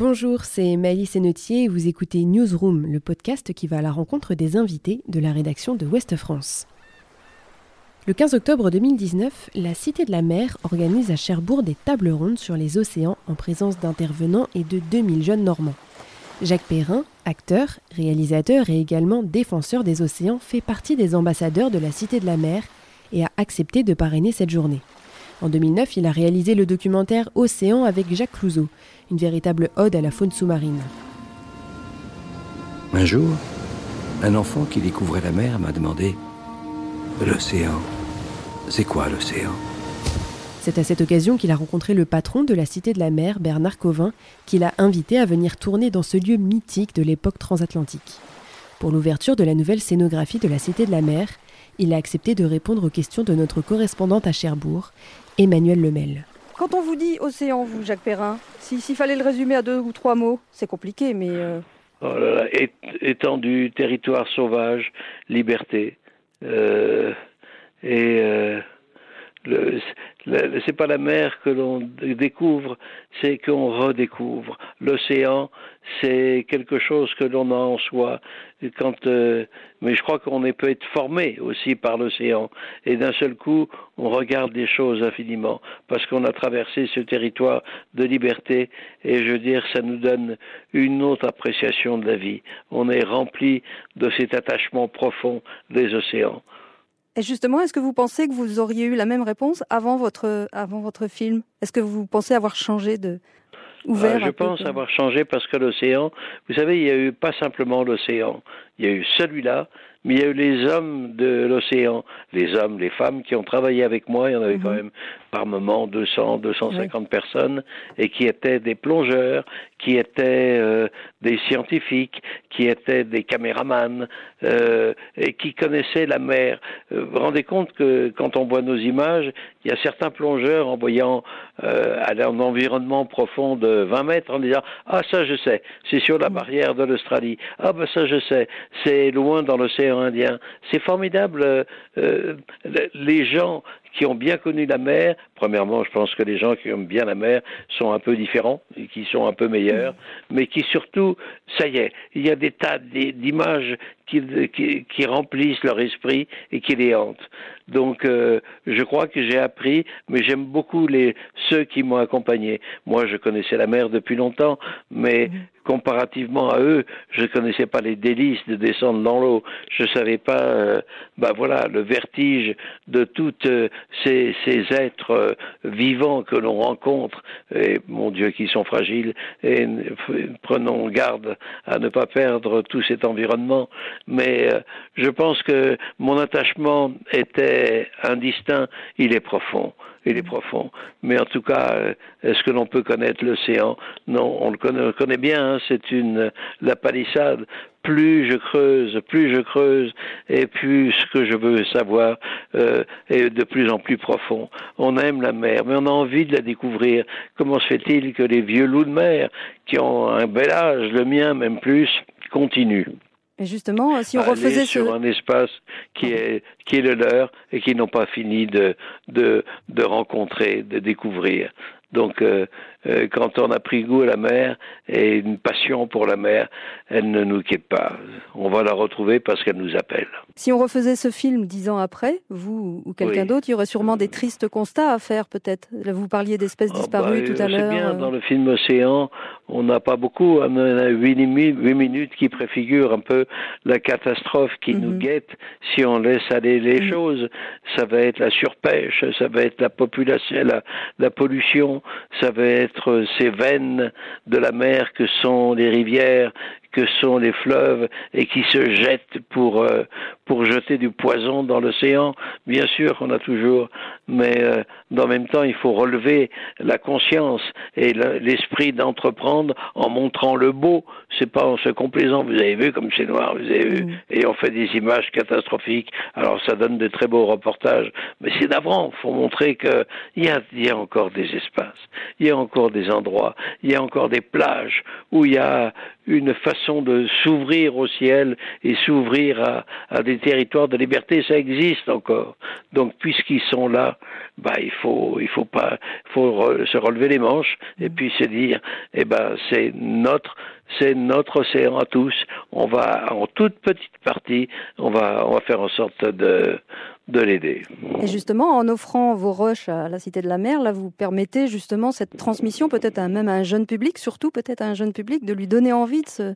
Bonjour, c'est Maëlys Sennetier et vous écoutez Newsroom, le podcast qui va à la rencontre des invités de la rédaction de Ouest France. Le 15 octobre 2019, la Cité de la Mer organise à Cherbourg des tables rondes sur les océans en présence d'intervenants et de 2000 jeunes normands. Jacques Perrin, acteur, réalisateur et également défenseur des océans, fait partie des ambassadeurs de la Cité de la Mer et a accepté de parrainer cette journée. En 2009, il a réalisé le documentaire Océan avec Jacques Clouseau, une véritable ode à la faune sous-marine. Un jour, un enfant qui découvrait la mer m'a demandé L'océan, c'est quoi l'océan? C'est à cette occasion qu'il a rencontré le patron de la Cité de la Mer, Bernard Covin, qui l'a invité à venir tourner dans ce lieu mythique de l'époque transatlantique. Pour l'ouverture de la nouvelle scénographie de la Cité de la Mer, il a accepté de répondre aux questions de notre correspondante à Cherbourg, Emmanuel Lemel. Quand on vous dit océan, vous, Jacques Perrin, s'il fallait le résumer à deux ou trois mots, c'est compliqué, mais... Euh, oh là là, étendue, territoire sauvage, liberté. Euh, et euh, c'est pas la mer que l'on découvre, c'est qu'on redécouvre. L'océan, c'est quelque chose que l'on a en soi. Quand, euh, mais je crois qu'on peut être formé aussi par l'océan. Et d'un seul coup, on regarde des choses infiniment parce qu'on a traversé ce territoire de liberté. Et je veux dire, ça nous donne une autre appréciation de la vie. On est rempli de cet attachement profond des océans. Et justement, est-ce que vous pensez que vous auriez eu la même réponse avant votre, avant votre film? Est-ce que vous pensez avoir changé de ouvert ah, Je pense avoir changé parce que l'océan, vous savez, il y a eu pas simplement l'océan, il y a eu celui-là, mais il y a eu les hommes de l'océan, les hommes, les femmes qui ont travaillé avec moi, il y en avait quand mhm. même par moment 200, 250 personnes, et qui étaient des plongeurs, qui étaient euh, des scientifiques, qui étaient des caméramans, euh, et qui connaissaient la mer. Euh, vous vous rendez compte que quand on voit nos images, il y a certains plongeurs en voyant euh, un environnement profond de 20 mètres en disant ah ça je sais, c'est sur la mm. barrière de l'Australie, ah ben ça je sais, c'est loin dans l'océan Indien. C'est formidable. Euh, euh, les gens qui ont bien connu la mer, premièrement, je pense que les gens qui aiment bien la mer sont un peu différents et qui sont un peu meilleurs, mais qui surtout, ça y est, il y a des tas d'images qui, qui, remplissent leur esprit et qui les hantent. Donc, euh, je crois que j'ai appris, mais j'aime beaucoup les ceux qui m'ont accompagné. Moi, je connaissais la mer depuis longtemps, mais mmh comparativement à eux, je ne connaissais pas les délices de descendre dans l'eau. Je ne savais pas, euh, bah voilà, le vertige de tous euh, ces, êtres euh, vivants que l'on rencontre. Et mon Dieu, qui sont fragiles. Et prenons garde à ne pas perdre tout cet environnement. Mais je pense que mon attachement était indistinct. Il est profond il est profond. Mais en tout cas, euh, est-ce que l'on peut connaître l'océan? Non, on le connaît, connaît bien. Hein, c'est une la palissade. Plus je creuse, plus je creuse, et plus ce que je veux savoir euh, est de plus en plus profond. On aime la mer, mais on a envie de la découvrir. Comment se fait-il que les vieux loups de mer, qui ont un bel âge, le mien même plus, continuent? Et justement, si on refaisait sur un espace qui est qui est le leur et qu'ils n'ont pas fini de de de rencontrer, de découvrir. Donc, euh, euh, quand on a pris goût à la mer et une passion pour la mer, elle ne nous quitte pas. On va la retrouver parce qu'elle nous appelle. Si on refaisait ce film dix ans après, vous ou quelqu'un d'autre, il y aurait sûrement des tristes constats à faire, peut-être. Vous parliez d'espèces oh, disparues bah, tout à l'heure. bien, dans le film Océan, on n'a pas beaucoup, on a huit minutes qui préfigurent un peu la catastrophe qui nous mhm. guette si on laisse aller les mhm. choses. Ça va être la surpêche, ça va être la population, la, la pollution, ça va être ces veines de la mer que sont les rivières que sont les fleuves et qui se jettent pour euh, pour jeter du poison dans l'océan. Bien sûr qu'on a toujours, mais euh, dans le même temps, il faut relever la conscience et l'esprit d'entreprendre en montrant le beau. C'est pas en se complaisant. Vous avez vu comme c'est noir, vous avez vu, mm. et on fait des images catastrophiques. Alors ça donne de très beaux reportages, mais c'est d'avant. Faut montrer que il y a, il y a encore des espaces, il y a encore des endroits, il y a encore des plages où il y a une façon de s'ouvrir au ciel et s'ouvrir à, des territoires de liberté, ça existe encore. Donc puisqu'ils sont là, bah il faut il faut pas faut se relever les manches et puis se dire eh ben c'est notre c'est notre océan à tous. On va en toute petite partie, on va on va faire en sorte de de l'aider. Et justement, en offrant vos roches à la Cité de la Mer, là, vous permettez justement cette transmission, peut-être même à un jeune public, surtout peut-être à un jeune public, de lui donner envie de se,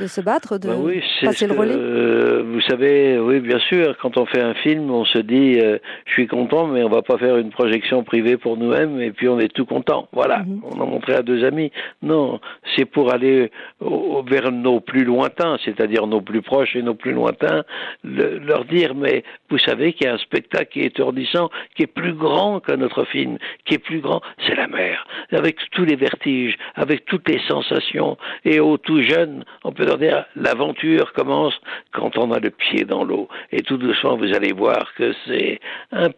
de se battre, de bah passer le relais Vous savez, oui, bien sûr, quand on fait un film, on se dit, euh, je suis content, mais on va pas faire une projection privée pour nous-mêmes, et puis on est tout content. Voilà, mhm. on a montré à deux amis. Non, c'est pour aller vers nos plus lointains, c'est-à-dire nos plus proches et nos plus lointains, leur dire, mais vous savez qu'il y a un spectacle qui est étourdissant, qui est plus grand que notre film, qui est plus grand, c'est la mer, avec tous les vertiges, avec toutes les sensations, et au tout jeune, on peut leur dire, l'aventure commence quand on a le pied dans l'eau, et tout doucement vous allez voir que c'est un,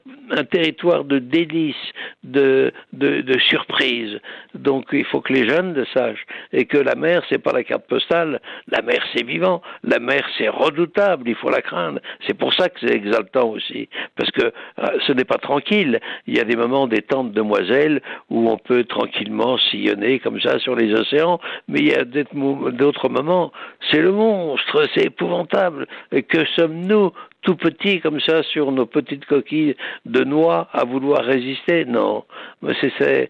territoire de délices, de, de, de surprises, donc il faut que les jeunes le sachent, et que la mer, c'est pas la carte postale, la mer c'est vivant, la mer c'est redoutable, il faut la craindre, c'est pour ça que c'est exaltant aussi. Parce que euh, ce n'est pas tranquille. Il y a des moments des tentes demoiselles où on peut tranquillement sillonner comme ça sur les océans, mais il y a d'autres moments, c'est le monstre, c'est épouvantable. Et que sommes-nous tout petits comme ça sur nos petites coquilles de noix à vouloir résister. Non, c'est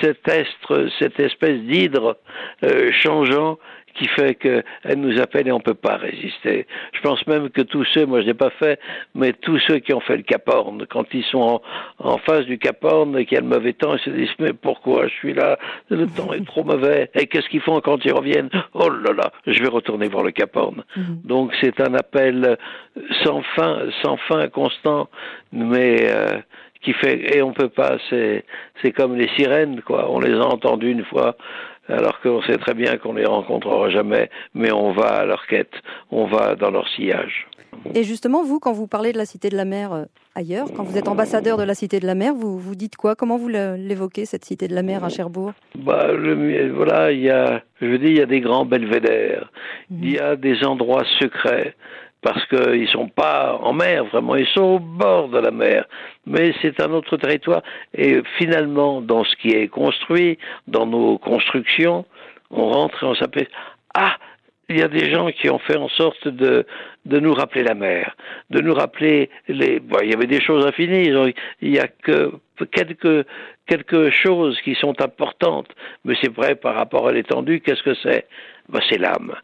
cet estre, cette espèce d'hydre euh, changeant qui fait qu'elle nous appelle et on ne peut pas résister. Je pense même que tous ceux, moi je n'ai pas fait, mais tous ceux qui ont fait le Cap Horn, quand ils sont en, face du Cap Horn et qu'il y a le mauvais temps, ils se disent mais pourquoi je suis là? Le temps est trop mauvais. Et qu'est-ce qu'ils font quand ils reviennent? Oh là là, je vais retourner voir le Cap Horn. Mhm. Donc c'est un appel sans fin, sans fin, constant, mais euh, qui fait et on peut pas. C'est c'est comme les sirènes quoi. On les a entendues une fois alors qu'on sait très bien qu'on les rencontrera jamais, mais on va à leur quête, on va dans leur sillage. Et justement, vous, quand vous parlez de la Cité de la Mer euh, ailleurs, quand vous êtes ambassadeur de la Cité de la Mer, vous, vous dites quoi? Comment vous l'évoquez, cette Cité de la Mer à Cherbourg? Bah, Voilà, il y a, je veux dire, il y a des grands belvédères, mhm. il y a des endroits secrets, parce qu'ils ne sont pas en mer, vraiment, ils sont au bord de la mer. Mais c'est un autre territoire. Et finalement, dans ce qui est construit, dans nos constructions, on rentre et on s'appelle Ah, il y a des gens qui ont fait en sorte de, de nous rappeler la mer, de nous rappeler les. Bon, il y avait des choses infinies. Il y a que quelques quelque choses qui sont importantes, mais c'est vrai par rapport à l'étendue. Qu'est-ce que c'est? Ben, C'est l'âme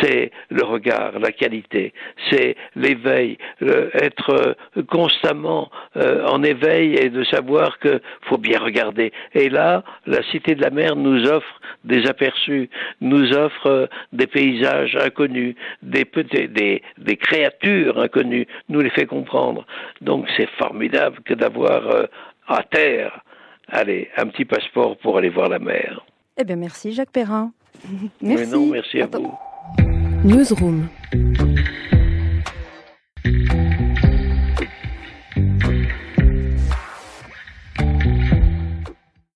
c'est le regard, la qualité, c'est l'éveil, être euh, constamment euh, en éveil et de savoir qu'il faut bien regarder. Et là, la Cité de la Mer nous offre des aperçus, nous offre euh, des paysages inconnus, des, des, des créatures inconnues, nous les fait comprendre. Donc c'est formidable que d'avoir à terre, allez, un petit passeport pour aller voir la mer. Eh bien, merci Jacques Perrin. Merci. Mais non, merci à vous. Newsroom.